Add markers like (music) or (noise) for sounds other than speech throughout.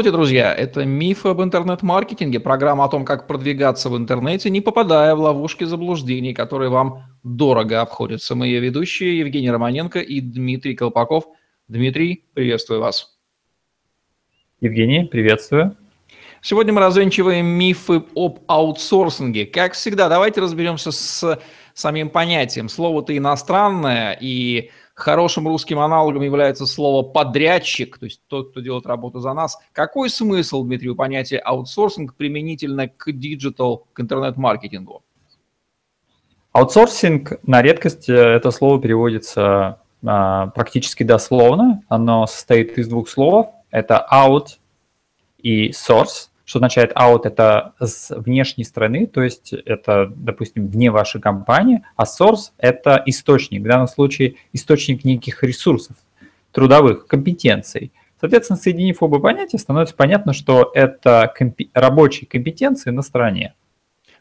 Здравствуйте, друзья! Это «Миф об интернет-маркетинге», программа о том, как продвигаться в интернете, не попадая в ловушки заблуждений, которые вам дорого обходятся. Мы ее ведущие Евгений Романенко и Дмитрий Колпаков. Дмитрий, приветствую вас. Евгений, приветствую. Сегодня мы развенчиваем мифы об аутсорсинге. Как всегда, давайте разберемся с самим понятием. Слово-то иностранное, и Хорошим русским аналогом является слово «подрядчик», то есть тот, кто делает работу за нас. Какой смысл, Дмитрий, у понятия аутсорсинг применительно к digital, к интернет-маркетингу? Аутсорсинг, на редкость, э, это слово переводится а, практически дословно. Оно состоит из двух слов. Это out и source что означает out это с внешней стороны, то есть это, допустим, вне вашей компании, а source это источник, в данном случае источник неких ресурсов, трудовых, компетенций. Соответственно, соединив оба понятия, становится понятно, что это компи- рабочие компетенции на стороне.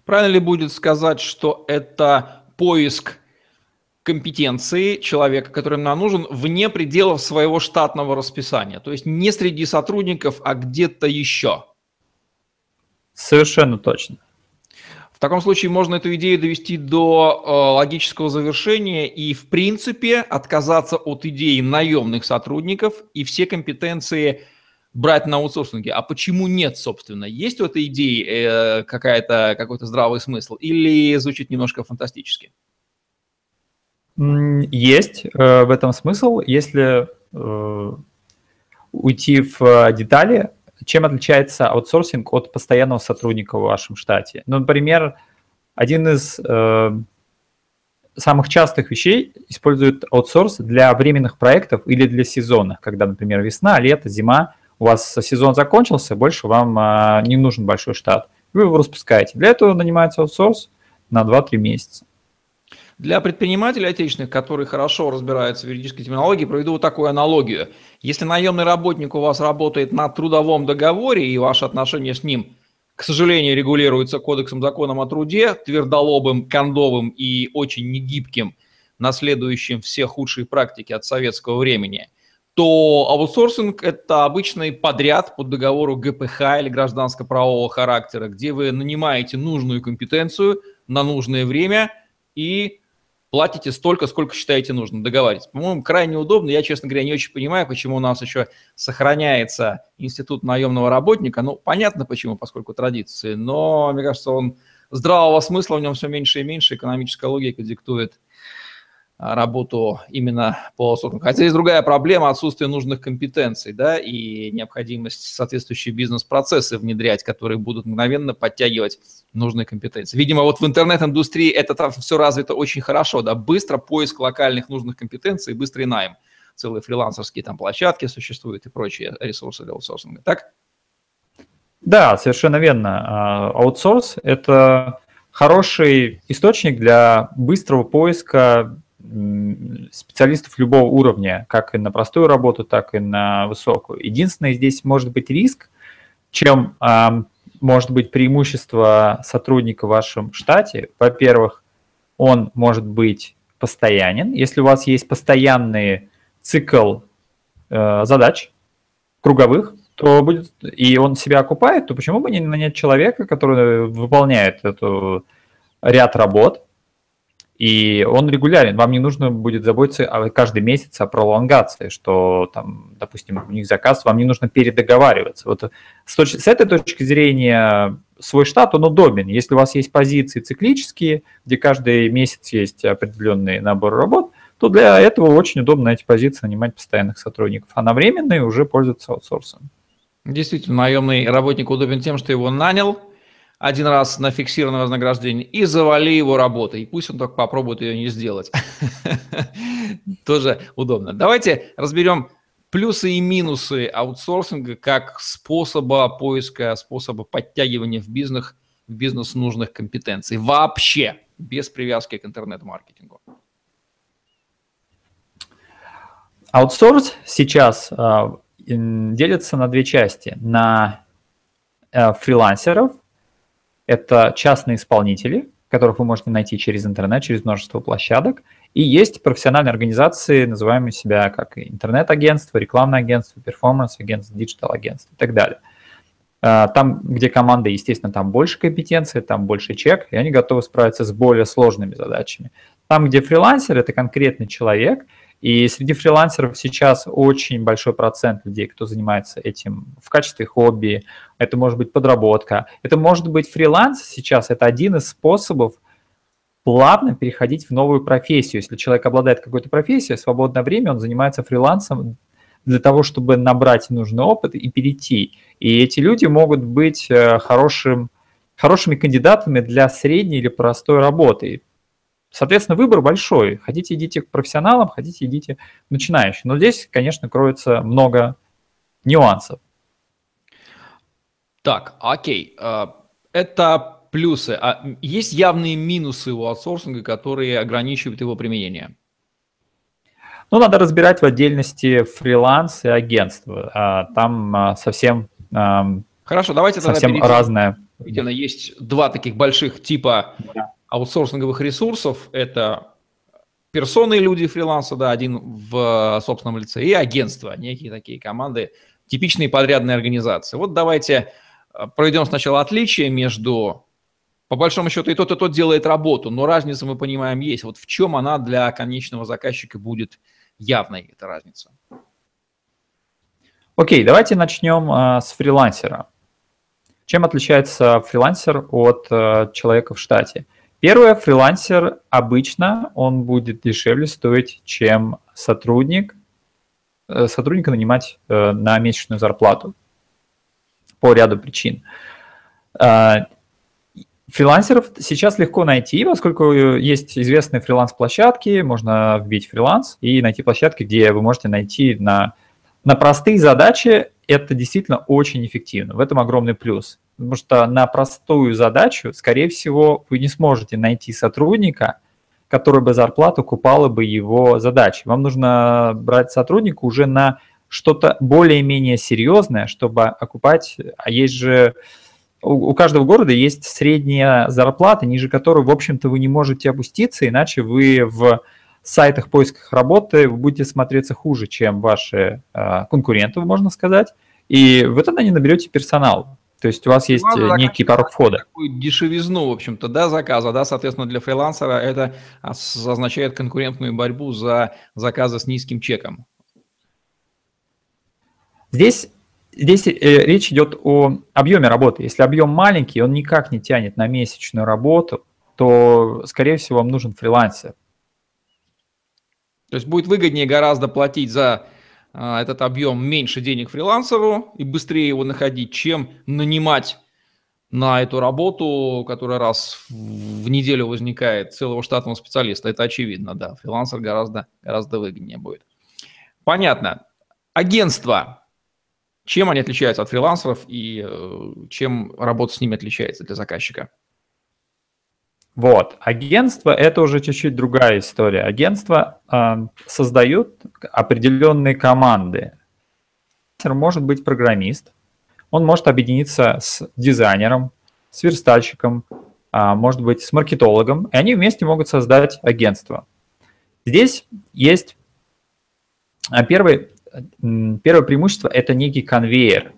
Правильно ли будет сказать, что это поиск компетенции человека, который нам нужен, вне пределов своего штатного расписания? То есть не среди сотрудников, а где-то еще? Совершенно точно. В таком случае можно эту идею довести до э, логического завершения и, в принципе, отказаться от идеи наемных сотрудников и все компетенции брать на аутсорсинге. А почему нет, собственно? Есть у этой идеи э, какая-то, какой-то здравый смысл или звучит немножко фантастически? Есть э, в этом смысл. Если э, уйти в э, детали, чем отличается аутсорсинг от постоянного сотрудника в вашем штате? Ну, например, один из э, самых частых вещей использует аутсорс для временных проектов или для сезонных, когда, например, весна, лето, зима, у вас сезон закончился, больше вам э, не нужен большой штат. Вы его распускаете. Для этого нанимается аутсорс на 2-3 месяца. Для предпринимателей отечественных, которые хорошо разбираются в юридической терминологии, проведу вот такую аналогию. Если наемный работник у вас работает на трудовом договоре, и ваши отношения с ним, к сожалению, регулируются кодексом законом о труде, твердолобым, кондовым и очень негибким, наследующим все худшие практики от советского времени, то аутсорсинг – это обычный подряд под договору ГПХ или гражданско-правового характера, где вы нанимаете нужную компетенцию на нужное время и платите столько, сколько считаете нужно, договаривайтесь. По-моему, крайне удобно. Я, честно говоря, не очень понимаю, почему у нас еще сохраняется институт наемного работника. Ну, понятно почему, поскольку традиции, но, мне кажется, он здравого смысла в нем все меньше и меньше, экономическая логика диктует работу именно по аутсорсингу. Хотя есть другая проблема – отсутствие нужных компетенций, да, и необходимость соответствующие бизнес-процессы внедрять, которые будут мгновенно подтягивать нужные компетенции. Видимо, вот в интернет-индустрии это там все развито очень хорошо, да, быстро поиск локальных нужных компетенций, быстрый найм. Целые фрилансерские там площадки существуют и прочие ресурсы для аутсорсинга, так? Да, совершенно верно. А, аутсорс – это хороший источник для быстрого поиска специалистов любого уровня, как и на простую работу, так и на высокую. Единственное, здесь может быть риск, чем э, может быть преимущество сотрудника в вашем штате. Во-первых, он может быть постоянен. Если у вас есть постоянный цикл э, задач круговых, то будет, и он себя окупает, то почему бы не нанять человека, который выполняет эту ряд работ, и он регулярен. Вам не нужно будет заботиться каждый месяц о пролонгации, что там, допустим, у них заказ, вам не нужно передоговариваться. Вот с, точ- с этой точки зрения свой штат, он удобен. Если у вас есть позиции циклические, где каждый месяц есть определенный набор работ, то для этого очень удобно эти позиции нанимать постоянных сотрудников, а на временные уже пользоваться аутсорсом. Действительно, наемный работник удобен тем, что его нанял, один раз на фиксированное вознаграждение и завали его работой. И пусть он только попробует ее не сделать. (laughs) Тоже удобно. Давайте разберем плюсы и минусы аутсорсинга как способа поиска, способа подтягивания в бизнес, в бизнес нужных компетенций. Вообще, без привязки к интернет-маркетингу. Аутсорс сейчас э, делится на две части. На э, фрилансеров – это частные исполнители, которых вы можете найти через интернет, через множество площадок. И есть профессиональные организации, называемые себя как интернет-агентство, рекламное агентство, performance-агентство, digital-агентство и так далее. Э, там, где команда, естественно, там больше компетенции, там больше чек, и они готовы справиться с более сложными задачами. Там, где фрилансер, это конкретный человек, и среди фрилансеров сейчас очень большой процент людей, кто занимается этим в качестве хобби, это может быть подработка, это может быть фриланс сейчас, это один из способов плавно переходить в новую профессию. Если человек обладает какой-то профессией, в свободное время он занимается фрилансом для того, чтобы набрать нужный опыт и перейти. И эти люди могут быть э, хорошим, хорошими кандидатами для средней или простой работы. Соответственно, выбор большой. Хотите, идите к профессионалам, хотите, идите к начинающим. Но здесь, конечно, кроется много нюансов. Так, окей. А, это плюсы. А есть явные минусы у аутсорсинга, которые ограничивают его применение? Ну, надо разбирать в отдельности фриланс и агентство. А, там а, совсем Хорошо, давайте совсем тогда разное. Есть два таких больших типа да. Аутсорсинговых ресурсов. Это персоны люди фриланса, да, один в собственном лице, и агентства, некие такие команды, типичные подрядные организации. Вот давайте а, проведем сначала отличие между, по большому счету, и тот, и тот делает работу, но разница, мы понимаем, есть. Вот в чем она для конечного заказчика будет явной, эта разница? Окей, давайте начнем э, с фрилансера. Чем отличается фрилансер от э, человека в штате? Первое, фрилансер обычно он будет дешевле стоить, чем сотрудник, э, сотрудника нанимать э, на месячную зарплату по ряду причин. Э, фрилансеров сейчас легко найти, поскольку есть известные фриланс-площадки, можно вбить фриланс и найти площадки, где вы можете найти на на простые задачи это действительно очень эффективно. В этом огромный плюс. Потому что на простую задачу, скорее всего, вы не сможете найти сотрудника, который бы зарплату купала бы его задачи. Вам нужно брать сотрудника уже на что-то более-менее серьезное, чтобы окупать, а есть же у, каждого города есть средняя зарплата, ниже которой, в общем-то, вы не можете опуститься, иначе вы в сайтах поисках работы вы будете смотреться хуже, чем ваши э, конкуренты, можно сказать, и вы тогда не наберете персонал. То есть у вас есть некий порог входа. Такую дешевизну, в общем-то, да, заказа, да, соответственно, для фрилансера это означает конкурентную борьбу за заказы с низким чеком. Здесь, здесь э, речь идет о объеме работы. Если объем маленький, он никак не тянет на месячную работу, то, скорее всего, вам нужен фрилансер. То есть будет выгоднее гораздо платить за этот объем меньше денег фрилансеру и быстрее его находить, чем нанимать на эту работу, которая раз в неделю возникает целого штатного специалиста. Это очевидно, да. Фрилансер гораздо, гораздо выгоднее будет. Понятно. Агентства. Чем они отличаются от фрилансеров и э, чем работа с ними отличается для заказчика? Вот. Агентство – это уже чуть-чуть другая история. Агентство э, создают определенные команды. Может быть программист, он может объединиться с дизайнером, с верстальщиком, э, может быть с маркетологом, и они вместе могут создать агентство. Здесь есть а, первый, первое преимущество – это некий конвейер.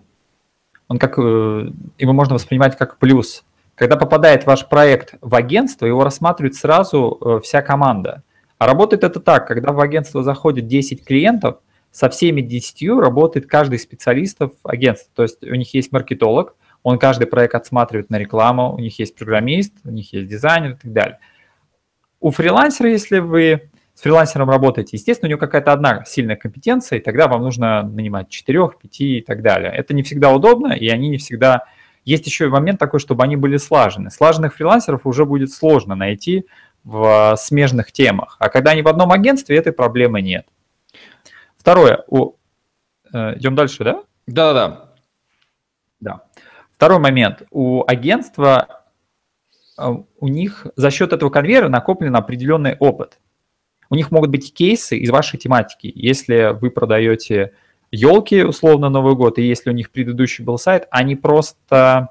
Он как, э, его можно воспринимать как плюс – когда попадает ваш проект в агентство, его рассматривает сразу э, вся команда. А работает это так, когда в агентство заходит 10 клиентов, со всеми 10 работает каждый специалистов агентства. То есть у них есть маркетолог, он каждый проект отсматривает на рекламу, у них есть программист, у них есть дизайнер и так далее. У фрилансера, если вы с фрилансером работаете, естественно, у него какая-то одна сильная компетенция, и тогда вам нужно нанимать 4, 5 и так далее. Это не всегда удобно, и они не всегда есть еще и момент такой, чтобы они были слажены. Слаженных фрилансеров уже будет сложно найти в смежных темах. А когда они в одном агентстве, этой проблемы нет. Второе. У... Э, идем дальше, да? Да-да-да. Да. Второй момент. У агентства, э, у них за счет этого конвейера накоплен определенный опыт. У них могут быть кейсы из вашей тематики. Если вы продаете елки, условно, Новый год, и если у них предыдущий был сайт, они просто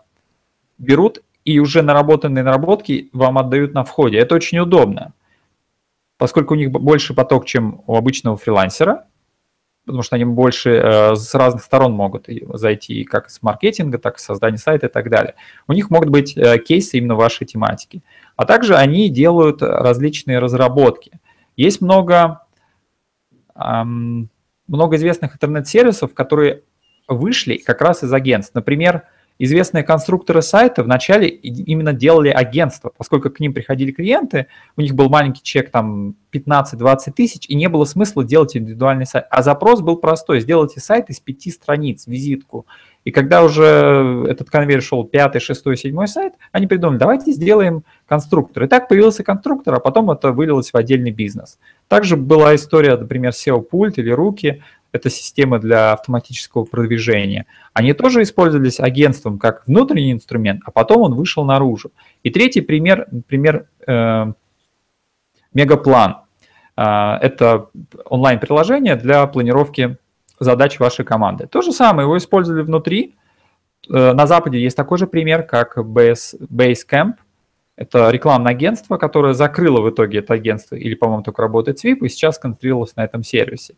берут и уже наработанные наработки вам отдают на входе. Это очень удобно, поскольку у них больше поток, чем у обычного фрилансера. потому что они больше э, с разных сторон могут зайти, как с маркетинга, так и с создания сайта и так далее. У них могут быть э, кейсы именно вашей тематики. А также они делают различные разработки. Есть много, эм, много известных интернет-сервисов, которые вышли как раз из агентств. Например, известные конструкторы сайта вначале именно делали агентство, поскольку к ним приходили клиенты, у них был маленький чек там 15-20 тысяч, и не было смысла делать индивидуальный сайт. А запрос был простой, сделайте сайт из пяти страниц, визитку. И когда уже этот конвейер шел пятый, шестой, седьмой сайт, они придумали, давайте сделаем конструктор. И так появился конструктор, а потом это вылилось в отдельный бизнес. Также была история, например, SEO-пульт или руки это система для автоматического продвижения, они тоже использовались агентством как внутренний инструмент, а потом он вышел наружу. И третий пример, например, э, Мегаплан. Э, это онлайн-приложение для планировки задач вашей команды. То же самое, его использовали внутри. Э, на Западе есть такой же пример, как Base, Basecamp. Это рекламное агентство, которое закрыло в итоге это агентство, или, по-моему, только работает с VIP, и сейчас концентрировалось на этом сервисе.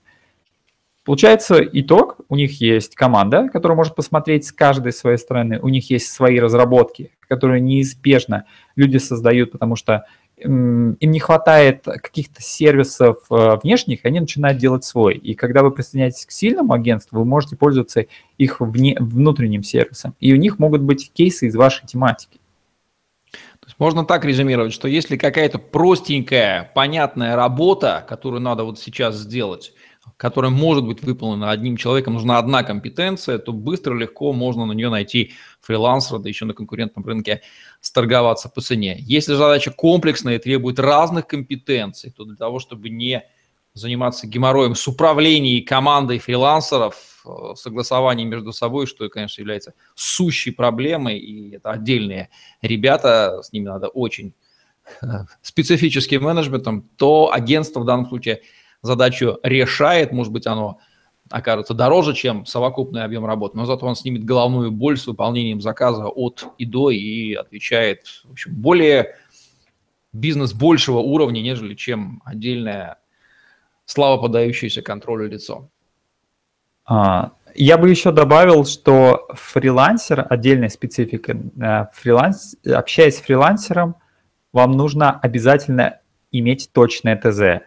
Получается итог, у них есть команда, которая может посмотреть с каждой своей стороны, у них есть свои разработки, которые неизбежно люди создают, потому что им не хватает каких-то сервисов э, внешних, они начинают делать свой. И когда вы присоединяетесь к сильному агентству, вы можете пользоваться их вне, внутренним сервисом. И у них могут быть кейсы из вашей тематики. То есть можно так резюмировать, что если какая-то простенькая, понятная работа, которую надо вот сейчас сделать, которая может быть выполнена одним человеком, нужна одна компетенция, то быстро, легко можно на нее найти фрилансера, да еще на конкурентном рынке сторговаться по цене. Если задача комплексная и требует разных компетенций, то для того, чтобы не заниматься геморроем с управлением командой фрилансеров, э, согласованием между собой, что, конечно, является сущей проблемой, и это отдельные ребята, с ними надо очень э, специфическим менеджментом, то агентство в данном случае – задачу решает, может быть, оно окажется дороже, чем совокупный объем работы, но зато он снимет головную боль с выполнением заказа от и до и отвечает, в общем, более бизнес большего уровня, нежели чем отдельное слава подающееся контролю лицо. А, я бы еще добавил, что фрилансер, отдельная специфика, э, фриланс, общаясь с фрилансером, вам нужно обязательно иметь точное ТЗ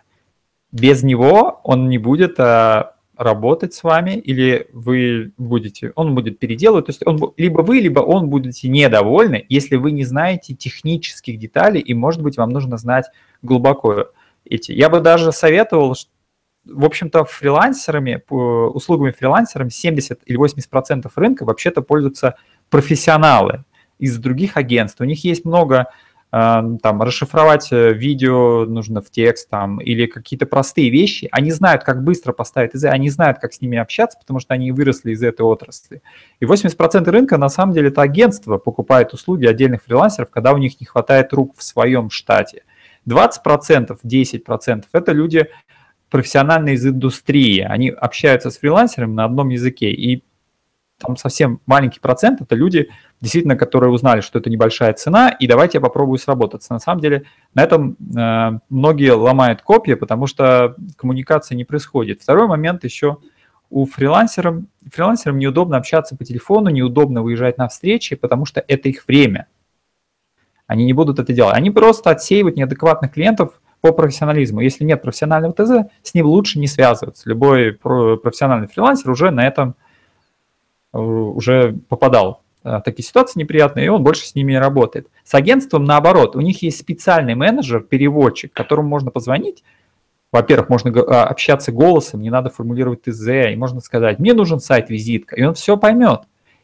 без него он не будет а, работать с вами, или вы будете, он будет переделывать, то есть он, либо вы, либо он будете недовольны, если вы не знаете технических деталей, и, может быть, вам нужно знать глубоко эти. Я бы даже советовал, в общем-то, фрилансерами, услугами фрилансерами 70 или 80 процентов рынка вообще-то пользуются профессионалы из других агентств. У них есть много там, расшифровать э, видео нужно в текст там, или какие-то простые вещи, они знают, как быстро поставить язык, они знают, как с ними общаться, потому что они выросли из этой отрасли. И 80% рынка, на самом деле, это агентство покупает услуги отдельных фрилансеров, когда у них не хватает рук в своем штате. 20%, 10% это люди профессиональные из индустрии, они общаются с фрилансерами на одном языке, и там совсем маленький процент, это люди, действительно, которые узнали, что это небольшая цена, и давайте я попробую сработаться. На самом деле на этом э, многие ломают копья, потому что коммуникация не происходит. Второй момент еще у фрилансеров, фрилансерам неудобно общаться по телефону, неудобно выезжать на встречи, потому что это их время. Они не будут это делать. Они просто отсеивают неадекватных клиентов по профессионализму. Если нет профессионального ТЗ, с ним лучше не связываться. Любой профессиональный фрилансер уже на этом уже попадал в такие ситуации неприятные, и он больше с ними не работает. С агентством наоборот, у них есть специальный менеджер, переводчик, которому можно позвонить. Во-первых, можно а, общаться голосом, не надо формулировать ТЗ, и можно сказать, мне нужен сайт-визитка, и он все поймет.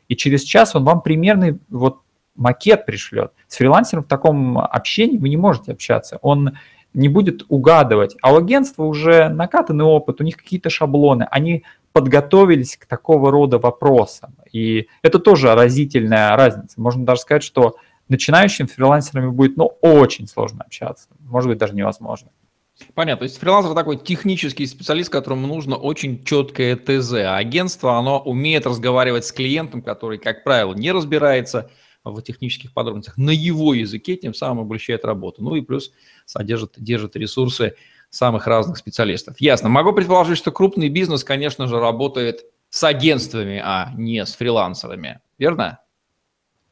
И через час он вам примерный вот макет пришлет. С фрилансером в таком общении вы не можете общаться. Он не будет угадывать. А у агентства уже накатанный опыт, у них какие-то шаблоны, они подготовились к такого рода вопросам. И это тоже разительная разница. Можно даже сказать, что начинающим фрилансерами будет ну, очень сложно общаться, может быть, даже невозможно. Понятно. То есть фрилансер такой технический специалист, которому нужно очень четкое ТЗ. А агентство, оно умеет разговаривать с клиентом, который, как правило, не разбирается в технических подробностях на его языке, тем самым облегчает работу. Ну и плюс содержит, держит ресурсы самых разных специалистов. Ясно. Могу предположить, что крупный бизнес, конечно же, работает с агентствами, а не с фрилансерами. Верно?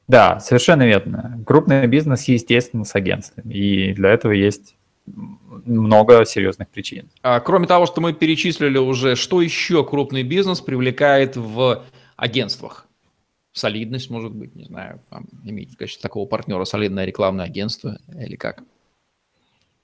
Да, совершенно верно. Крупный бизнес, естественно, с агентствами. И для этого есть много серьезных причин. А, кроме того, что мы перечислили уже, что еще крупный бизнес привлекает в агентствах? Солидность, может быть, не знаю, там, иметь в качестве такого партнера солидное рекламное агентство или как?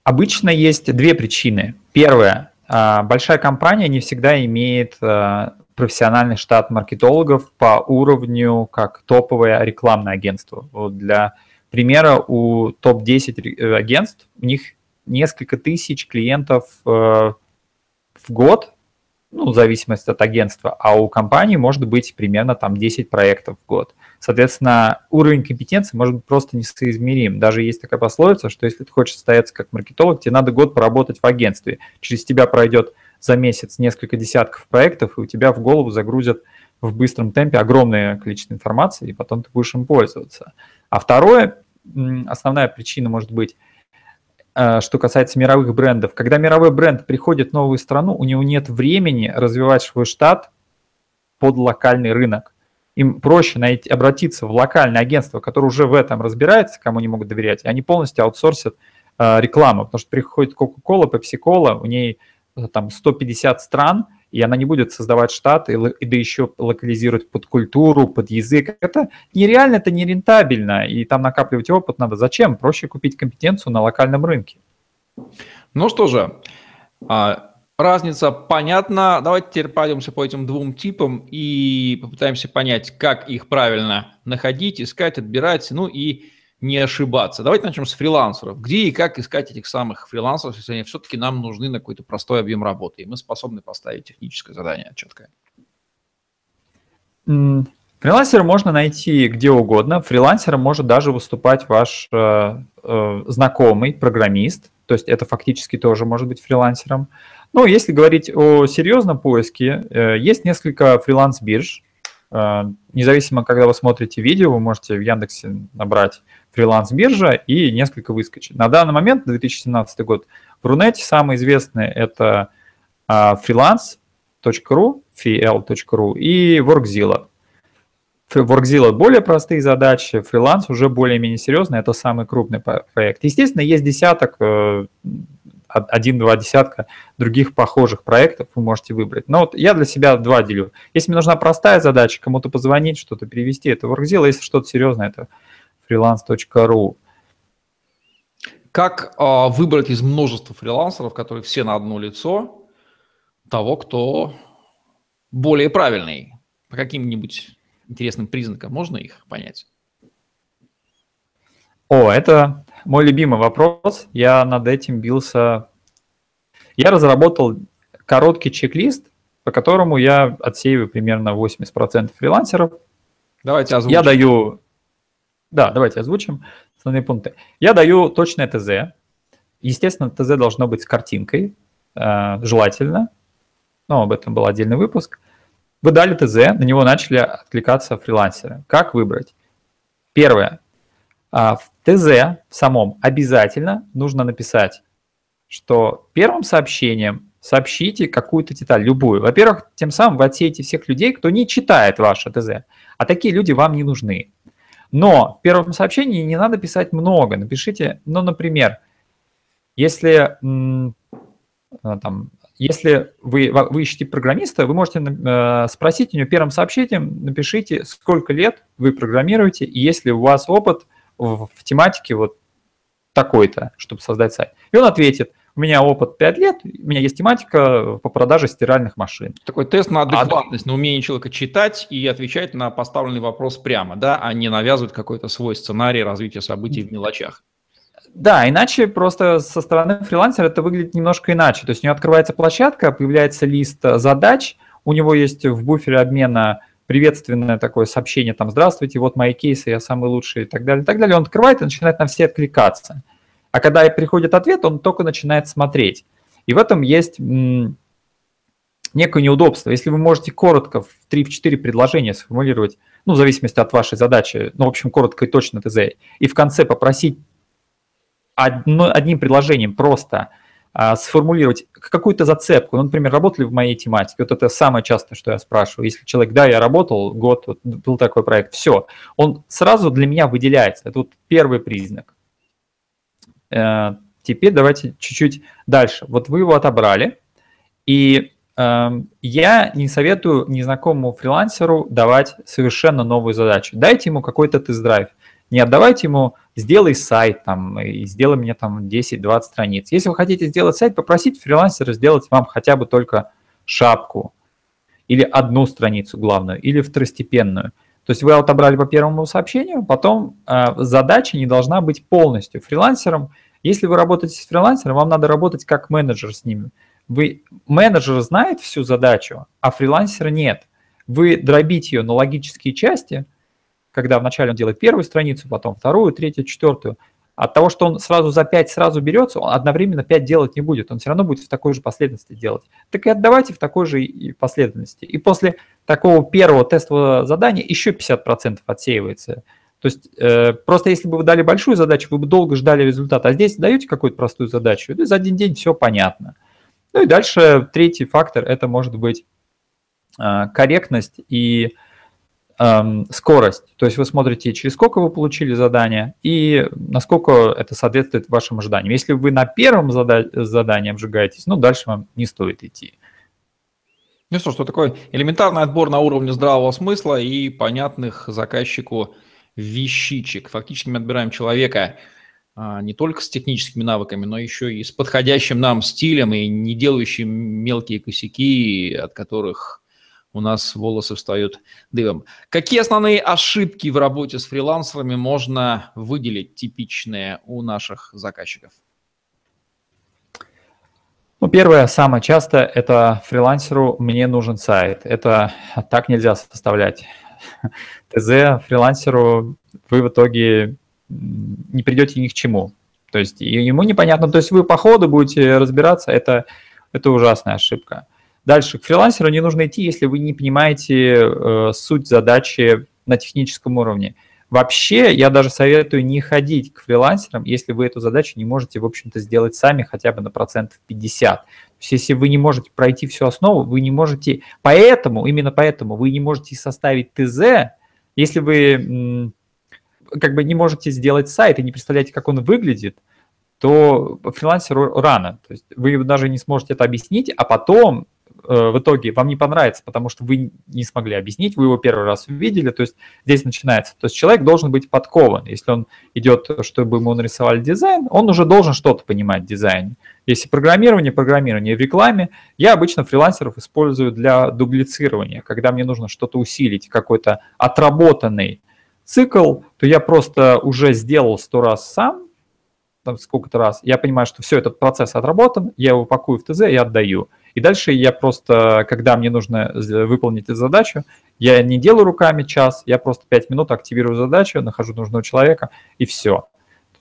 Обычно есть две причины. Первая, большая компания не всегда имеет а, профессиональный штат маркетологов по уровню как топовое рекламное агентство. Вот для примера, у топ-10 э, агентств, у них несколько тысяч клиентов э, в год, ну, в зависимости от агентства, а у компании может быть примерно там 10 проектов в год. Соответственно, уровень компетенции может быть просто несоизмерим. Даже есть такая пословица, что если ты хочешь состояться как маркетолог, тебе надо год поработать в агентстве. Через тебя пройдет за месяц несколько десятков проектов, и у тебя в голову загрузят в быстром темпе огромное количество информации, и потом ты будешь им пользоваться. А второе, основная причина может быть, что касается мировых брендов. Когда мировой бренд приходит в новую страну, у него нет времени развивать свой штат под локальный рынок. Им проще найти, обратиться в локальное агентство, которое уже в этом разбирается, кому они могут доверять, и они полностью аутсорсят э, рекламу, потому что приходит Coca-Cola, Pepsi-Cola, у ней там 150 стран, и она не будет создавать штат, и, и да еще локализировать под культуру, под язык. Это нереально, это нерентабельно, и там накапливать опыт надо. Зачем? Проще купить компетенцию на локальном рынке. Ну что же, а, разница понятна. Давайте теперь пройдемся по этим двум типам и попытаемся понять, как их правильно находить, искать, отбирать, ну и не ошибаться. Давайте начнем с фрилансеров. Где и как искать этих самых фрилансеров, если они все-таки нам нужны на какой-то простой объем работы, и мы способны поставить техническое задание четкое? Фрилансера можно найти где угодно. Фрилансером может даже выступать ваш э, э, знакомый программист, то есть это фактически тоже может быть фрилансером. Ну, если говорить о серьезном поиске, э, есть несколько фриланс-бирж. Э, независимо, когда вы смотрите видео, вы можете в Яндексе набрать фриланс-биржа и несколько выскочит. На данный момент, 2017 год, в Рунете самые известные это а, freelance.ru, fl.ru и Workzilla. Workzilla более простые задачи, фриланс уже более-менее серьезный, это самый крупный проект. Естественно, есть десяток, э, один-два десятка других похожих проектов вы можете выбрать. Но вот я для себя два делю. Если мне нужна простая задача, кому-то позвонить, что-то перевести, это Workzilla, если что-то серьезное, это freelance.ru. Как э, выбрать из множества фрилансеров, которые все на одно лицо, того, кто более правильный? По каким-нибудь интересным признакам можно их понять? О, это мой любимый вопрос. Я над этим бился. Я разработал короткий чек-лист, по которому я отсеиваю примерно 80% фрилансеров. Давайте озвучим. Я даю да, давайте озвучим основные пункты. Я даю точное ТЗ. Естественно, ТЗ должно быть с картинкой, э, желательно. Но об этом был отдельный выпуск. Вы дали ТЗ, на него начали откликаться фрилансеры. Как выбрать? Первое. А, в ТЗ в самом обязательно нужно написать, что первым сообщением сообщите какую-то деталь, любую. Во-первых, тем самым вы отсеете всех людей, кто не читает ваше ТЗ. А такие люди вам не нужны. Но в первом сообщении не надо писать много. Напишите, ну, например, если, а, там, если вы, вы ищете программиста, вы можете э, спросить у него первым сообщением, напишите, сколько лет вы программируете, и если у вас опыт в, в тематике вот такой-то, чтобы создать сайт. И он ответит, у меня опыт 5 лет, у меня есть тематика по продаже стиральных машин. Такой тест на адекватность, а, на умение человека читать и отвечать на поставленный вопрос прямо, да, а не навязывать какой-то свой сценарий развития событий в мелочах. Да, иначе просто со стороны фрилансера это выглядит немножко иначе. То есть у него открывается площадка, появляется лист задач, у него есть в буфере обмена приветственное такое сообщение, там, здравствуйте, вот мои кейсы, я самый лучший и так далее, и так далее. Он открывает и начинает на все откликаться. А когда приходит ответ, он только начинает смотреть. И в этом есть некое неудобство. Если вы можете коротко в 3-4 предложения сформулировать, ну, в зависимости от вашей задачи, ну, в общем, коротко и точно ТЗ, и в конце попросить одно, одним предложением просто а, сформулировать какую-то зацепку. Ну, например, работали в моей тематике. Вот это самое частое, что я спрашиваю. Если человек, да, я работал год, вот был такой проект, все, он сразу для меня выделяется. Это вот первый признак. Э, теперь давайте чуть-чуть дальше. Вот вы его отобрали, и Эм, я не советую незнакомому фрилансеру давать совершенно новую задачу. Дайте ему какой-то тест-драйв. Не отдавайте ему, сделай сайт там, и сделай мне там 10-20 страниц. Если вы хотите сделать сайт, попросите фрилансера сделать вам хотя бы только шапку или одну страницу главную, или второстепенную. То есть вы отобрали по первому сообщению, потом э, задача не должна быть полностью фрилансером. Если вы работаете с фрилансером, вам надо работать как менеджер с ними. Вы, менеджер знает всю задачу, а фрилансера нет. Вы дробите ее на логические части, когда вначале он делает первую страницу, потом вторую, третью, четвертую. От того, что он сразу за пять сразу берется, он одновременно пять делать не будет. Он все равно будет в такой же последовательности делать. Так и отдавайте в такой же последовательности. И после такого первого тестового задания еще 50% отсеивается. То есть э, просто если бы вы дали большую задачу, вы бы долго ждали результата. А здесь даете какую-то простую задачу, и за один день все понятно. Ну и дальше третий фактор – это может быть а, корректность и эм, скорость. То есть вы смотрите, через сколько вы получили задание и насколько это соответствует вашим ожиданиям. Если вы на первом зада- задании обжигаетесь, ну дальше вам не стоит идти. Ну что, что такое элементарный отбор на уровне здравого смысла и понятных заказчику вещичек. Фактически мы отбираем человека, а, не только с техническими навыками, но еще и с подходящим нам стилем и не делающим мелкие косяки, от которых у нас волосы встают дыбом. Какие основные ошибки в работе с фрилансерами можно выделить, типичные у наших заказчиков? Ну, первое, самое часто, это фрилансеру «мне нужен сайт». Это так нельзя составлять. (laughs) ТЗ фрилансеру вы в итоге не придете ни к чему. То есть ему непонятно, то есть вы по ходу будете разбираться, это, это ужасная ошибка. Дальше, к фрилансеру не нужно идти, если вы не понимаете э, суть задачи на техническом уровне. Вообще, я даже советую не ходить к фрилансерам, если вы эту задачу не можете, в общем-то, сделать сами хотя бы на процентов 50. То есть, если вы не можете пройти всю основу, вы не можете, поэтому, именно поэтому вы не можете составить ТЗ, если вы как бы не можете сделать сайт и не представляете, как он выглядит, то фрилансеру рано. То есть вы даже не сможете это объяснить, а потом в итоге вам не понравится, потому что вы не смогли объяснить, вы его первый раз увидели, то есть здесь начинается. То есть человек должен быть подкован. Если он идет, чтобы ему нарисовали дизайн, он уже должен что-то понимать в дизайне. Если программирование, программирование в рекламе, я обычно фрилансеров использую для дублицирования, когда мне нужно что-то усилить, какой-то отработанный цикл, то я просто уже сделал сто раз сам, там сколько-то раз, я понимаю, что все, этот процесс отработан, я его пакую в ТЗ и отдаю. И дальше я просто, когда мне нужно выполнить эту задачу, я не делаю руками час, я просто 5 минут активирую задачу, нахожу нужного человека, и все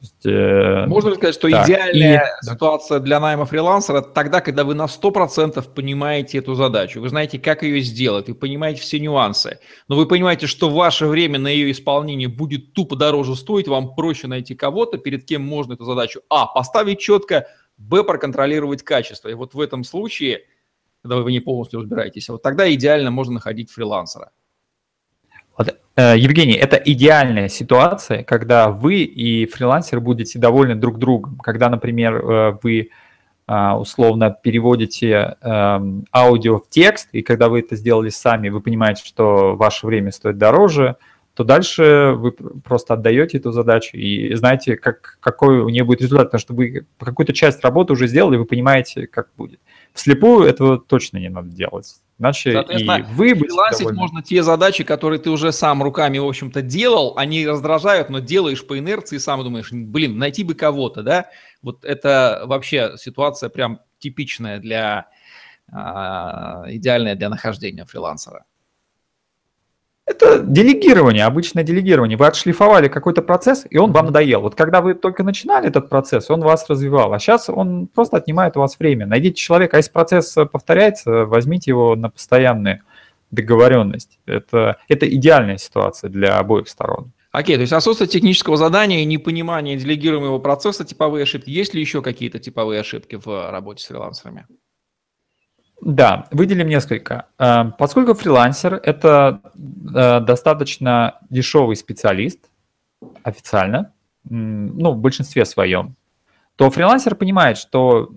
есть, э, Можно ли сказать, что да. идеальная и... ситуация для найма фрилансера тогда, когда вы на 100% понимаете эту задачу, вы знаете, как ее сделать, вы понимаете все нюансы, но вы понимаете, что ваше время на ее исполнение будет тупо дороже стоить, вам проще найти кого-то, перед кем можно эту задачу, а, поставить четко, б, проконтролировать качество. И вот в этом случае, когда вы не полностью разбираетесь, вот тогда идеально можно находить фрилансера. Э, Евгений, это идеальная ситуация, когда вы и фрилансер будете довольны друг другом. Когда, например, э, вы а, условно переводите эм, аудио в текст, и когда вы это сделали сами, вы понимаете, что ваше время стоит дороже, то дальше вы просто отдаете эту задачу и знаете, как, какой у нее будет результат, потому что вы какую-то часть работы уже сделали, вы понимаете, как будет. Вслепую этого точно не надо делать. Иначе и вы фрилансить можно те задачи, которые ты уже сам руками, в общем-то, делал, они раздражают, но делаешь по инерции, сам думаешь, блин, найти бы кого-то, да? Вот это вообще ситуация прям типичная для, а, идеальная для нахождения фрилансера. Это делегирование, обычное делегирование. Вы отшлифовали какой-то процесс, и он вам надоел. Вот когда вы только начинали этот процесс, он вас развивал, а сейчас он просто отнимает у вас время. Найдите человека, а если процесс повторяется, возьмите его на постоянную договоренность. Это, это идеальная ситуация для обоих сторон. Окей, то есть отсутствие технического задания и непонимание делегируемого процесса, типовые ошибки. Есть ли еще какие-то типовые ошибки в работе с фрилансерами? Да, выделим несколько. Э, поскольку фрилансер – это э, достаточно дешевый специалист, официально, ну, в большинстве своем, то фрилансер понимает, что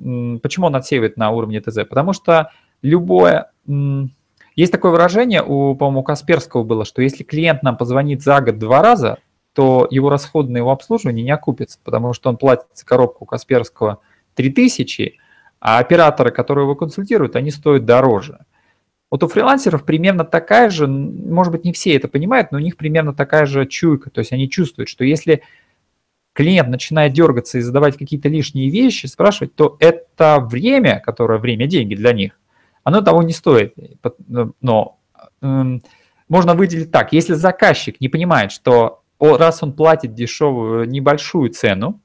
почему он отсеивает на уровне ТЗ, потому что любое есть такое выражение, у, по-моему, Касперского было, что если клиент нам позвонит за год два раза, то его расходы на его обслуживание не окупятся, потому что он платит за коробку Касперского 3000, а операторы, которые его консультируют, они стоят дороже. Вот у фрилансеров примерно такая же, может быть, не все это понимают, но у них примерно такая же чуйка. То есть они чувствуют, что если клиент начинает дергаться и задавать какие-то лишние вещи, спрашивать, то это время, которое время деньги для них, оно того не стоит. Но эм, можно выделить так, если заказчик не понимает, что раз он платит дешевую, небольшую цену,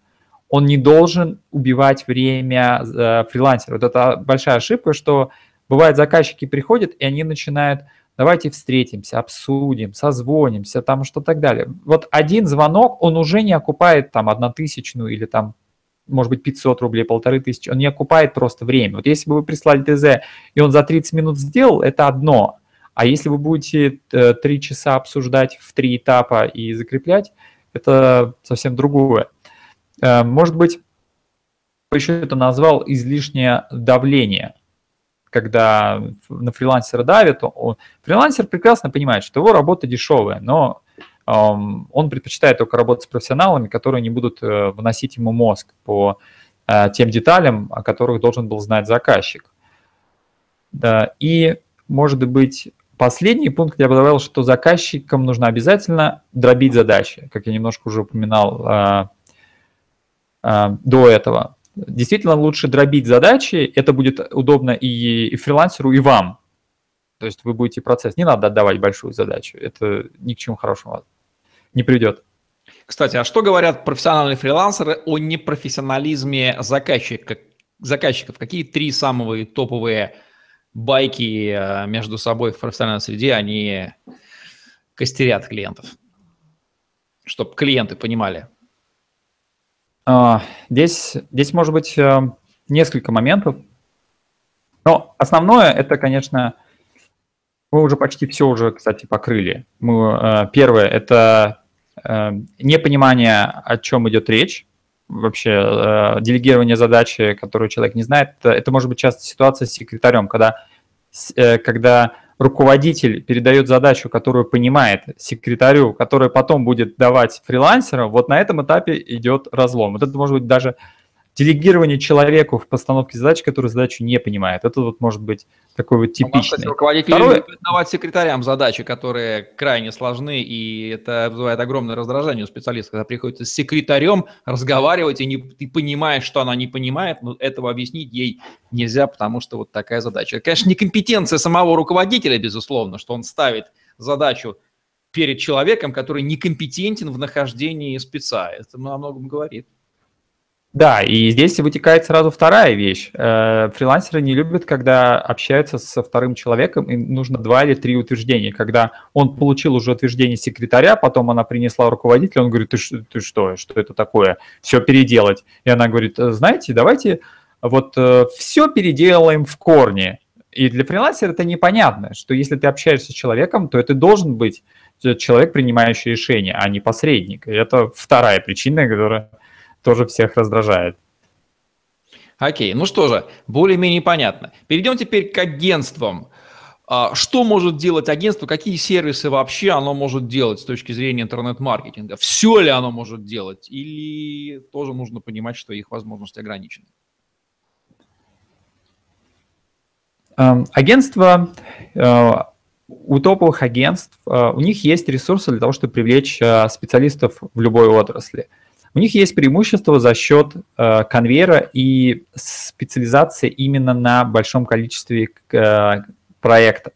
он не должен убивать время э, фрилансера. Вот это большая ошибка, что бывает заказчики приходят, и они начинают, давайте встретимся, обсудим, созвонимся, там что так далее. Вот один звонок, он уже не окупает там однотысячную или там может быть, 500 рублей, полторы тысячи, он не окупает просто время. Вот если бы вы прислали ТЗ, и он за 30 минут сделал, это одно. А если вы будете 3 э, часа обсуждать в три этапа и закреплять, это совсем другое. Э, может быть, еще это назвал излишнее давление. Когда на фрилансера давит, он, фрилансер прекрасно понимает, что его работа дешевая, но он предпочитает только работать с профессионалами, которые не будут э, выносить ему мозг по э, тем деталям, о которых должен был знать заказчик. Да, и, может быть, последний пункт я бы добавил, что заказчикам нужно обязательно дробить задачи, как я немножко уже упоминал до этого. Действительно лучше дробить задачи, это будет удобно и, фрилансеру, и вам. То есть вы будете процесс, не надо отдавать большую задачу, это ни к чему хорошему не придет. Кстати, а что говорят профессиональные фрилансеры о непрофессионализме заказчика, заказчиков? Какие три самые топовые байки э, между собой в профессиональной среде они костерят клиентов? Чтобы клиенты понимали. А, здесь, здесь может быть э, несколько моментов. Но основное это, конечно, мы уже почти все уже, кстати, покрыли. Мы, э, первое – это Эм, непонимание, о чем идет речь, вообще э, делегирование задачи, которую человек не знает, это, это может быть часто ситуация с секретарем, когда, э, когда руководитель передает задачу, которую понимает секретарю, которая потом будет давать фрилансеру, вот на этом этапе идет разлом. Вот это может быть даже делегирование человеку в постановке задач, который задачу не понимает. Это вот может быть такой вот типичный. Кстати, руководители Второе... давать секретарям задачи, которые крайне сложны, и это вызывает огромное раздражение у специалиста, когда приходится с секретарем разговаривать, и не, ты понимаешь, что она не понимает, но этого объяснить ей нельзя, потому что вот такая задача. Это, конечно, некомпетенция самого руководителя, безусловно, что он ставит задачу перед человеком, который некомпетентен в нахождении спеца. Это о многом говорит. Да, и здесь вытекает сразу вторая вещь. Э, фрилансеры не любят, когда общаются со вторым человеком, и нужно два или три утверждения. Когда он получил уже утверждение секретаря, потом она принесла руководителя, он говорит, ты, ты что, что это такое, все переделать. И она говорит, знаете, давайте вот э, все переделаем в корне. И для фрилансера это непонятно, что если ты общаешься с человеком, то это должен быть человек, принимающий решение, а не посредник. И это вторая причина, которая тоже всех раздражает. Окей, ну что же, более-менее понятно. Перейдем теперь к агентствам. А, что может делать агентство, какие сервисы вообще оно может делать с точки зрения интернет-маркетинга? Все ли оно может делать? Или тоже нужно понимать, что их возможности ограничены? Эм, агентство, э, у топовых агентств, э, у них есть ресурсы для того, чтобы привлечь э, специалистов в любой отрасли – у них есть преимущество за счет э, конвейера и специализации именно на большом количестве э, проектов.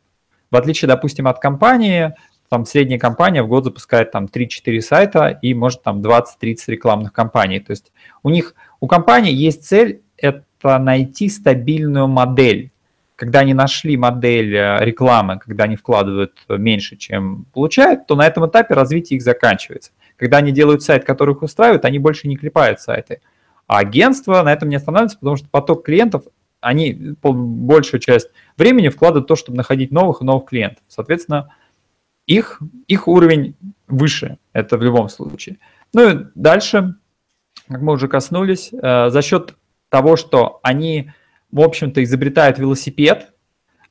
В отличие, допустим, от компании, там средняя компания в год запускает там 3-4 сайта и может там 20-30 рекламных кампаний. То есть у них, у компании есть цель это найти стабильную модель. Когда они нашли модель э, рекламы, когда они вкладывают меньше, чем получают, то на этом этапе развитие их заканчивается. Когда они делают сайт, который их устраивает, они больше не клепают сайты. А агентство на этом не останавливается, потому что поток клиентов, они большую часть времени вкладывают в то, чтобы находить новых и новых клиентов. Соответственно, их, их уровень выше, это в любом случае. Ну и дальше, как мы уже коснулись, э, за счет того, что они, в общем-то, изобретают велосипед,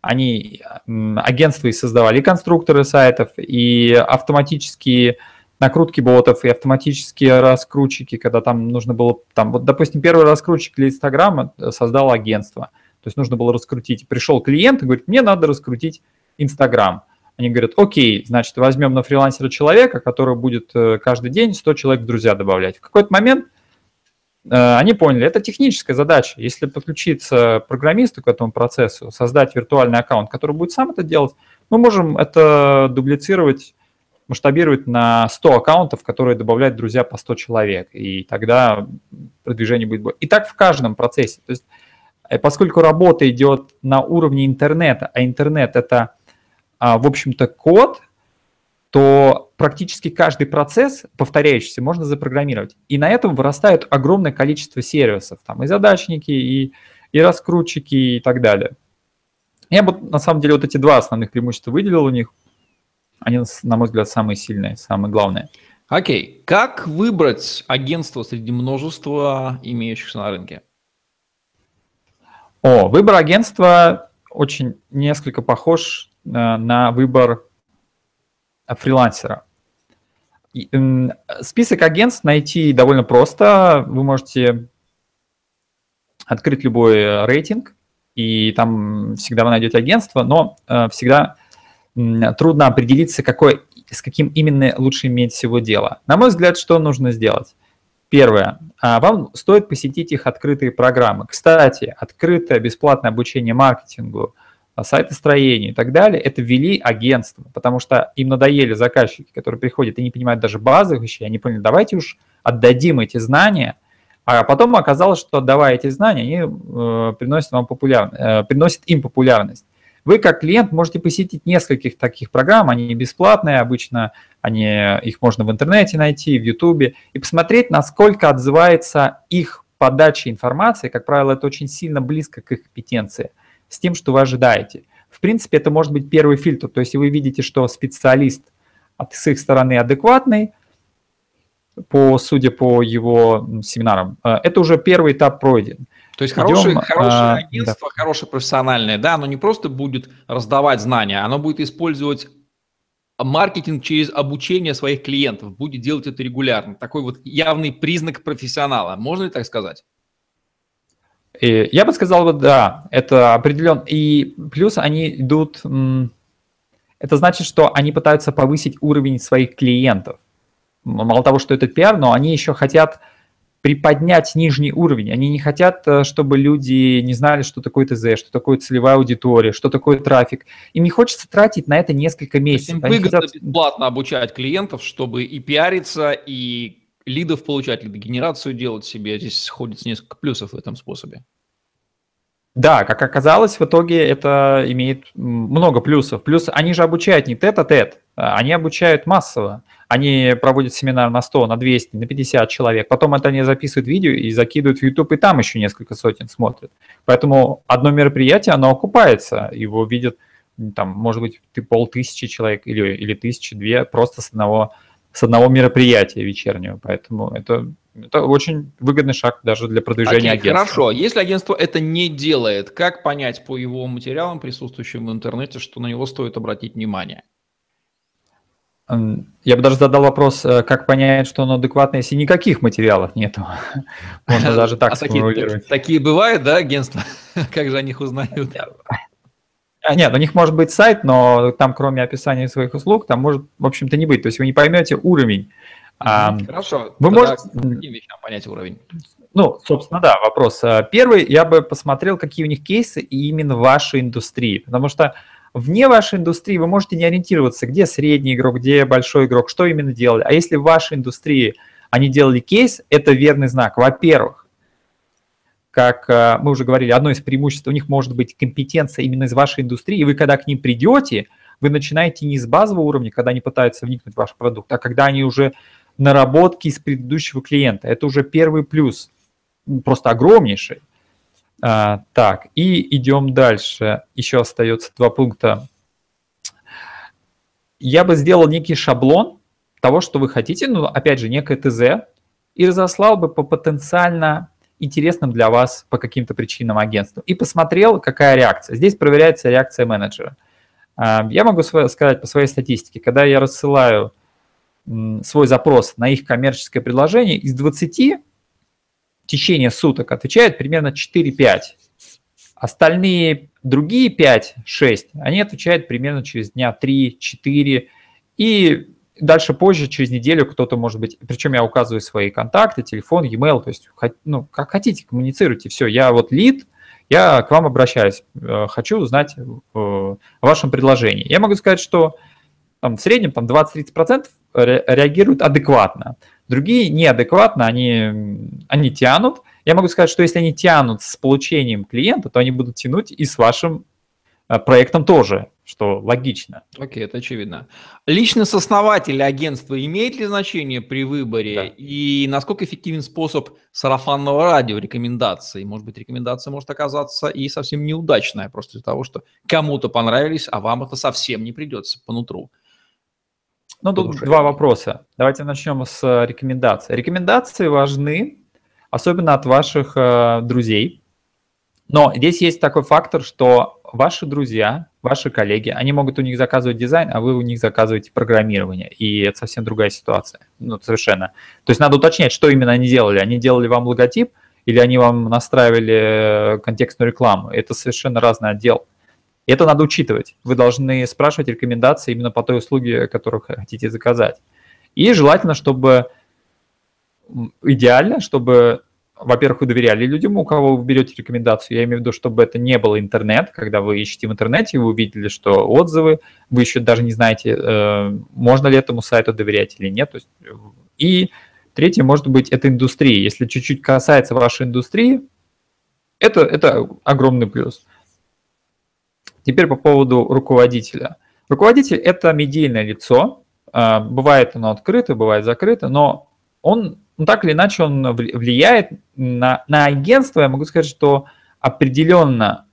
они агентства и создавали, конструкторы сайтов, и автоматические накрутки ботов, и автоматические раскрутчики, когда там нужно было, там, вот, допустим, первый раскрутчик для Инстаграма создало агентство, то есть нужно было раскрутить. Пришел клиент и говорит, мне надо раскрутить Инстаграм. Они говорят, окей, значит, возьмем на фрилансера человека, который будет э, каждый день 100 человек в друзья добавлять. В какой-то момент Э, они поняли, это техническая задача. Если подключиться программисту к этому процессу, создать виртуальный аккаунт, который будет сам это делать, мы можем это дублицировать, масштабировать на 100 аккаунтов, которые добавляют друзья по 100 человек, и тогда продвижение будет больше. И так в каждом процессе. То есть, э, поскольку работа идет на уровне интернета, а интернет это, а, в общем-то, код, то практически каждый процесс, повторяющийся, можно запрограммировать. И на этом вырастает огромное количество сервисов, там и задачники, и, и раскрутчики, и так далее. Я бы, на самом деле, вот эти два основных преимущества выделил у них. Они, на мой взгляд, самые сильные, самые главные. Окей. Как выбрать агентство среди множества имеющихся на рынке? О, выбор агентства очень несколько похож на, на выбор фрилансера. Список агентств найти довольно просто. Вы можете открыть любой рейтинг, и там всегда вы найдете агентство, но э, всегда трудно определиться, какой, с каким именно лучше иметь всего дело. На мой взгляд, что нужно сделать? Первое. А, вам стоит посетить их открытые программы. Кстати, открытое бесплатное обучение маркетингу – а сайтостроению и так далее, это ввели агентство, потому что им надоели заказчики, которые приходят и не понимают даже базовых вещей, они поняли, давайте уж отдадим эти знания, а потом оказалось, что отдавая эти знания, они э, приносят, вам популяр... э, приносят им популярность. Вы как клиент можете посетить нескольких таких программ, они бесплатные, обычно они, их можно в интернете найти, в Ютубе, и посмотреть, насколько отзывается их подача информации, как правило, это очень сильно близко к их компетенции – с тем, что вы ожидаете. В принципе, это может быть первый фильтр. То есть, вы видите, что специалист с их стороны адекватный, по, судя по его семинарам, э, это уже первый этап пройден. То есть хорошее, Идем, хорошее а, агентство, да. хорошее профессиональное, да, оно не просто будет раздавать знания, оно будет использовать маркетинг через обучение своих клиентов, будет делать это регулярно. Такой вот явный признак профессионала. Можно ли так сказать? И я бы сказал, вот да, это определенно. И плюс они идут, это значит, что они пытаются повысить уровень своих клиентов. Мало того, что это пиар, но они еще хотят приподнять нижний уровень. Они не хотят, э, чтобы люди не знали, что такое ТЗ, что такое целевая аудитория, что такое трафик. Им не хочется тратить на это несколько месяцев. им выгодно хотят... бесплатно обучать клиентов, чтобы и пиариться, и лидов получать, лидогенерацию делать себе. Здесь сходится несколько плюсов в этом способе. Да, как оказалось, в итоге это имеет много плюсов. Плюс они же обучают не тет-а-тет, а они обучают массово. Они проводят семинар на 100, на 200, на 50 человек. Потом это они записывают видео и закидывают в YouTube, и там еще несколько сотен смотрят. Поэтому одно мероприятие, оно окупается. Его видят, там, может быть, ты полтысячи человек или, или тысячи, две просто с одного с одного мероприятия вечернего. Поэтому это, это очень выгодный шаг даже для продвижения okay, агентства. Хорошо, если агентство это не делает, как понять по его материалам, присутствующим в интернете, что на него стоит обратить внимание? Я бы даже задал вопрос, э, как понять, что оно адекватно, если никаких материалов нету. (laughs) Можно (laughs) даже так а сформулировать. Такие, такие бывают, да, агентства? (laughs) Как же о них узнают? А, нет, у них может быть сайт, но там кроме описания своих услуг, там может, в общем-то, не быть. То есть вы не поймете уровень. Хорошо. Вы можете... Каким вещам понять уровень? Ну, собственно, да, вопрос. А, первый, я бы посмотрел, какие у них кейсы и именно в вашей индустрии. Потому что вне вашей индустрии вы можете не ориентироваться, где средний игрок, где большой игрок, что именно делали. А если в вашей индустрии они делали кейс, это верный знак. Во-первых, как э, мы уже говорили, одно из преимуществ у них может быть компетенция именно из вашей индустрии, и вы когда к ним придете, вы начинаете не с базового уровня, когда они пытаются вникнуть в ваш продукт, а когда они уже наработки из предыдущего клиента. Это уже первый плюс, просто огромнейший. А, так, и идем дальше. Еще остается два пункта. Я бы сделал некий шаблон того, что вы хотите, ну, опять же, некое ТЗ, и разослал бы по потенциально интересным для вас по каким-то причинам агентству. И посмотрел, какая реакция. Здесь проверяется реакция менеджера. А, я могу сказать по своей статистике, когда я рассылаю свой запрос на их коммерческое предложение, из 20 в течение суток отвечает примерно 4-5. Остальные другие 5-6, они отвечают примерно через дня 3-4. И дальше позже, через неделю кто-то может быть, причем я указываю свои контакты, телефон, e-mail, то есть ну, как хотите, коммуницируйте, все, я вот лид, я к вам обращаюсь, э, хочу узнать э, о вашем предложении. Я могу сказать, что там, в среднем там, 20-30% реагируют адекватно. Другие неадекватно, они, они тянут. Я могу сказать, что если они тянут с получением клиента, то они будут тянуть и с вашим э, проектом тоже, что логично. Окей, okay, это очевидно. Личность основателя агентства имеет ли значение при выборе? Да. И насколько эффективен способ сарафанного радио рекомендаций? Может быть, рекомендация может оказаться и совсем неудачная, просто из-за того, что кому-то понравились, а вам это совсем не придется по нутру. Ну, тут Слушай. два вопроса. Давайте начнем с э, рекомендаций. Рекомендации важны, особенно от ваших э, друзей. Но здесь есть такой фактор, что ваши друзья, ваши коллеги, они могут у них заказывать дизайн, а вы у них заказываете программирование. И это совсем другая ситуация. Ну, совершенно. То есть надо уточнять, что именно они делали. Они делали вам логотип или они вам настраивали э, контекстную рекламу. Это совершенно разный отдел. Это надо учитывать. Вы должны спрашивать рекомендации именно по той услуге, которую хотите заказать. И желательно, чтобы идеально, чтобы, во-первых, вы доверяли людям, у кого вы берете рекомендацию. Я имею в виду, чтобы это не было интернет, когда вы ищете в интернете, вы увидели, что отзывы, вы еще даже не знаете, э, можно ли этому сайту доверять или нет. Есть, и третье, может быть, это индустрия. Если чуть-чуть касается вашей индустрии, это, это огромный плюс. Теперь по поводу руководителя. Руководитель – это медийное лицо. А, бывает оно открыто, бывает закрыто, но он, ну, так или иначе, он влияет на, на агентство. Я могу сказать, что определенно,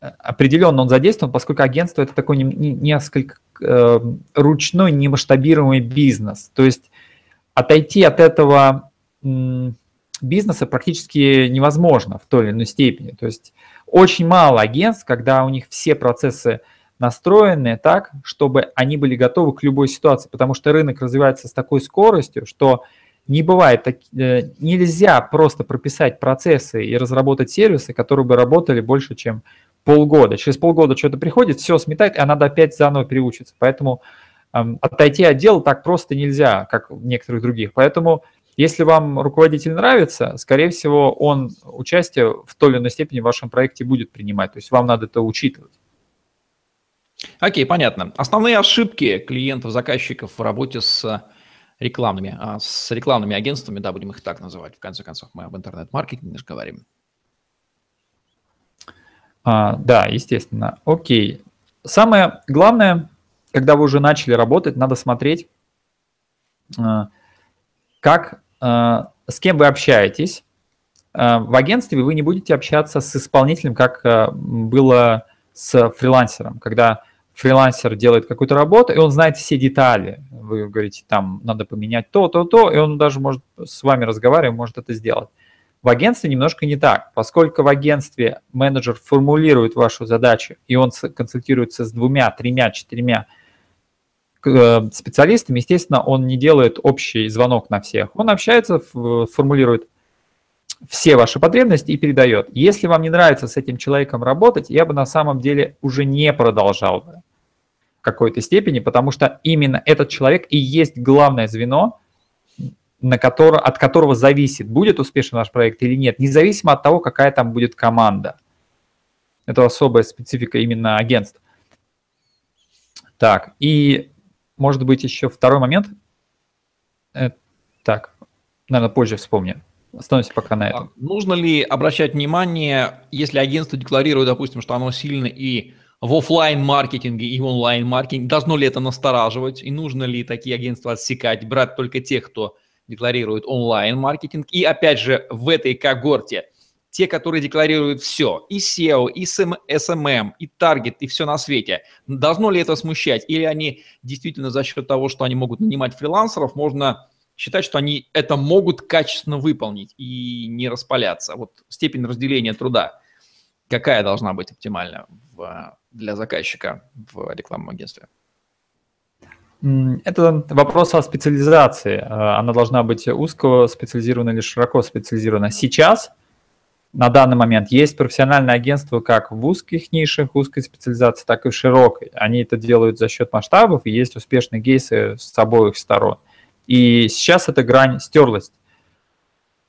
определенно он задействован, поскольку агентство – это такой несколько э, ручной, немасштабируемый бизнес. То есть отойти от этого бизнеса практически невозможно в той или иной степени. То есть очень мало агентств, когда у них все процессы настроены так, чтобы они были готовы к любой ситуации, потому что рынок развивается с такой скоростью, что не бывает, так, э, нельзя просто прописать процессы и разработать сервисы, которые бы работали больше, чем полгода. Через полгода что-то приходит, все сметает, а надо опять заново переучиться. Поэтому эм, отойти от дела так просто нельзя, как в некоторых других. Поэтому если вам руководитель нравится, скорее всего, он участие в той или иной степени в вашем проекте будет принимать. То есть вам надо это учитывать. Окей, понятно. Основные ошибки клиентов, заказчиков в работе с рекламными, а, с рекламными агентствами, да, будем их так называть. В конце концов, мы об интернет-маркетинге же говорим. А, да, естественно. Окей. Самое главное, когда вы уже начали работать, надо смотреть, а, как с кем вы общаетесь. Э, в агентстве вы не будете общаться с исполнителем, как э, было с фрилансером, когда фрилансер делает какую-то работу, и он знает все детали. Вы говорите, там надо поменять то, то, то, и он даже может с вами разговаривать, может это сделать. В агентстве немножко не так, поскольку в агентстве менеджер формулирует вашу задачу, и он консультируется с двумя, тремя, четырьмя Э, специалистами, естественно, он не делает общий звонок на всех. Он общается, формулирует все ваши потребности и передает. Если вам не нравится с этим человеком работать, я бы на самом деле уже не продолжал бы в какой-то степени, потому что именно этот человек и есть главное звено, на которое, от которого зависит, будет успешен ваш проект или нет, независимо от того, какая там будет команда. Это особая специфика именно агентств. Так, и может быть, еще второй момент. Э, так, наверное, позже вспомню. Остановимся пока на этом. Нужно ли обращать внимание, если агентство декларирует, допустим, что оно сильно и в офлайн маркетинге и в онлайн-маркетинге? Должно ли это настораживать? И нужно ли такие агентства отсекать, брать только тех, кто декларирует онлайн-маркетинг? И опять же, в этой когорте те, которые декларируют все, и SEO, и SMM, и таргет, и все на свете. Должно ли это смущать? Или они действительно за счет того, что они могут нанимать фрилансеров, можно считать, что они это могут качественно выполнить и не распаляться. Вот степень разделения труда, какая должна быть оптимальна в, для заказчика в рекламном агентстве? Это вопрос о специализации. Э, она должна быть узко специализирована или широко специализирована. Сейчас, на данный момент, есть профессиональное агентство как в узких нишах, узкой специализации, так и в широкой. Они это делают за счет масштабов, и есть успешные кейсы с обоих сторон. И сейчас эта грань стерлась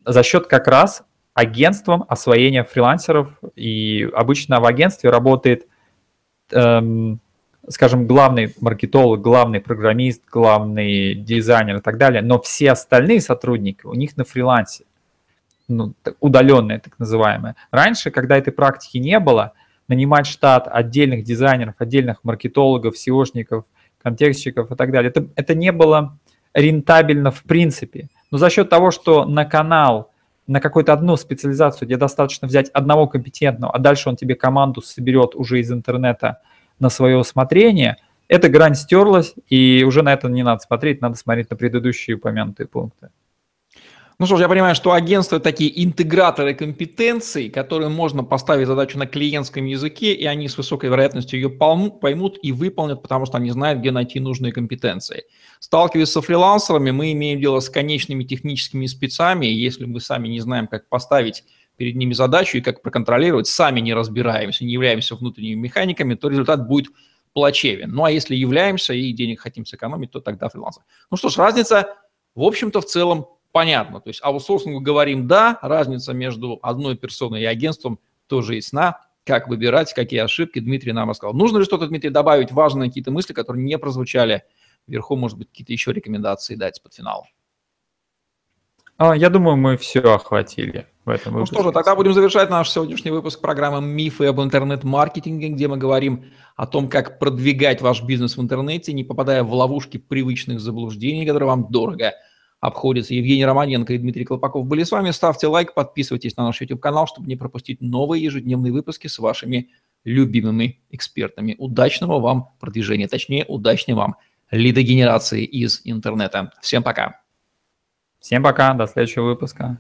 за счет как раз агентством освоения фрилансеров. И обычно в агентстве работает, эм, скажем, главный маркетолог, главный программист, главный дизайнер и так далее. Но все остальные сотрудники у них на фрилансе, ну, удаленные так называемые. Раньше, когда этой практики не было, нанимать штат отдельных дизайнеров, отдельных маркетологов, SEOшников, контекстчиков и так далее, это, это не было рентабельно в принципе. Но за счет того, что на канал, на какую-то одну специализацию, где достаточно взять одного компетентного, а дальше он тебе команду соберет уже из интернета на свое усмотрение, эта грань стерлась, и уже на это не надо смотреть, надо смотреть на предыдущие упомянутые пункты. Ну что ж, я понимаю, что агентства такие интеграторы компетенций, которые можно поставить задачу на клиентском языке, и они с высокой вероятностью ее поймут и выполнят, потому что они знают, где найти нужные компетенции. Сталкиваясь со фрилансерами, мы имеем дело с конечными техническими спецами, если мы сами не знаем, как поставить перед ними задачу и как проконтролировать, сами не разбираемся, не являемся внутренними механиками, то результат будет плачевен. Ну а если являемся и денег хотим сэкономить, то тогда фрилансер. Ну что ж, разница, в общем-то, в целом понятно. То есть аутсорсингу говорим «да», разница между одной персоной и агентством тоже ясна. Как выбирать, какие ошибки, Дмитрий нам рассказал. Нужно ли что-то, Дмитрий, добавить, важные какие-то мысли, которые не прозвучали вверху, может быть, какие-то еще рекомендации дать под финал? А, я думаю, мы все охватили в этом выпуске. Ну что же, тогда будем завершать наш сегодняшний выпуск программы «Мифы об интернет-маркетинге», где мы говорим о том, как продвигать ваш бизнес в интернете, не попадая в ловушки привычных заблуждений, которые вам дорого – обходится. Евгений Романенко и Дмитрий Колпаков были с вами. Ставьте лайк, подписывайтесь на наш YouTube-канал, чтобы не пропустить новые ежедневные выпуски с вашими любимыми экспертами. Удачного вам продвижения, точнее, удачной вам лидогенерации из интернета. Всем пока. Всем пока, до следующего выпуска.